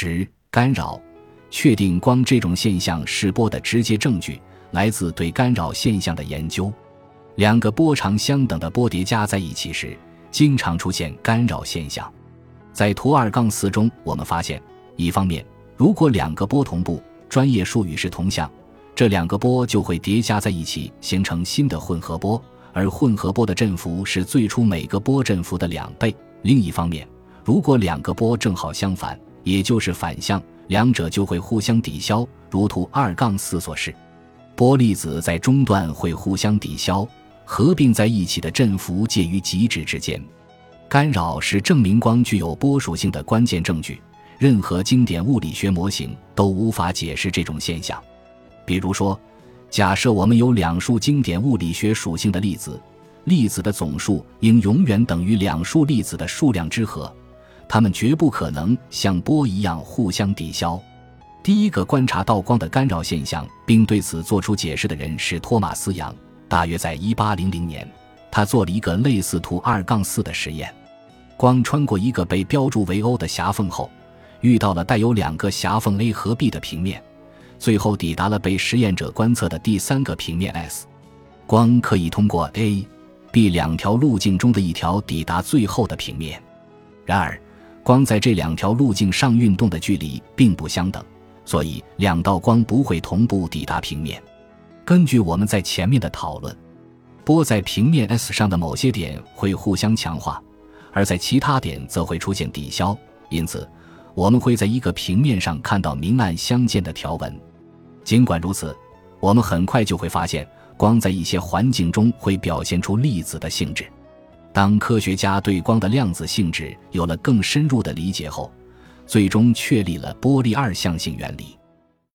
十、干扰。确定光这种现象是波的直接证据，来自对干扰现象的研究。两个波长相等的波叠加在一起时，经常出现干扰现象。在图二杠四中，我们发现，一方面，如果两个波同步，专业术语是同向，这两个波就会叠加在一起，形成新的混合波，而混合波的振幅是最初每个波振幅的两倍。另一方面，如果两个波正好相反，也就是反向。两者就会互相抵消，如图二杠四所示，波粒子在中段会互相抵消，合并在一起的振幅介于极值之间。干扰是证明光具有波属性的关键证据，任何经典物理学模型都无法解释这种现象。比如说，假设我们有两束经典物理学属性的粒子，粒子的总数应永远等于两束粒子的数量之和。它们绝不可能像波一样互相抵消。第一个观察到光的干扰现象并对此做出解释的人是托马斯·杨，大约在1800年，他做了一个类似图二杠四的实验：光穿过一个被标注为 O 的狭缝后，遇到了带有两个狭缝 A 和 B 的平面，最后抵达了被实验者观测的第三个平面 S。光可以通过 A、B 两条路径中的一条抵达最后的平面，然而。光在这两条路径上运动的距离并不相等，所以两道光不会同步抵达平面。根据我们在前面的讨论，波在平面 S 上的某些点会互相强化，而在其他点则会出现抵消。因此，我们会在一个平面上看到明暗相间的条纹。尽管如此，我们很快就会发现，光在一些环境中会表现出粒子的性质。当科学家对光的量子性质有了更深入的理解后，最终确立了波粒二象性原理。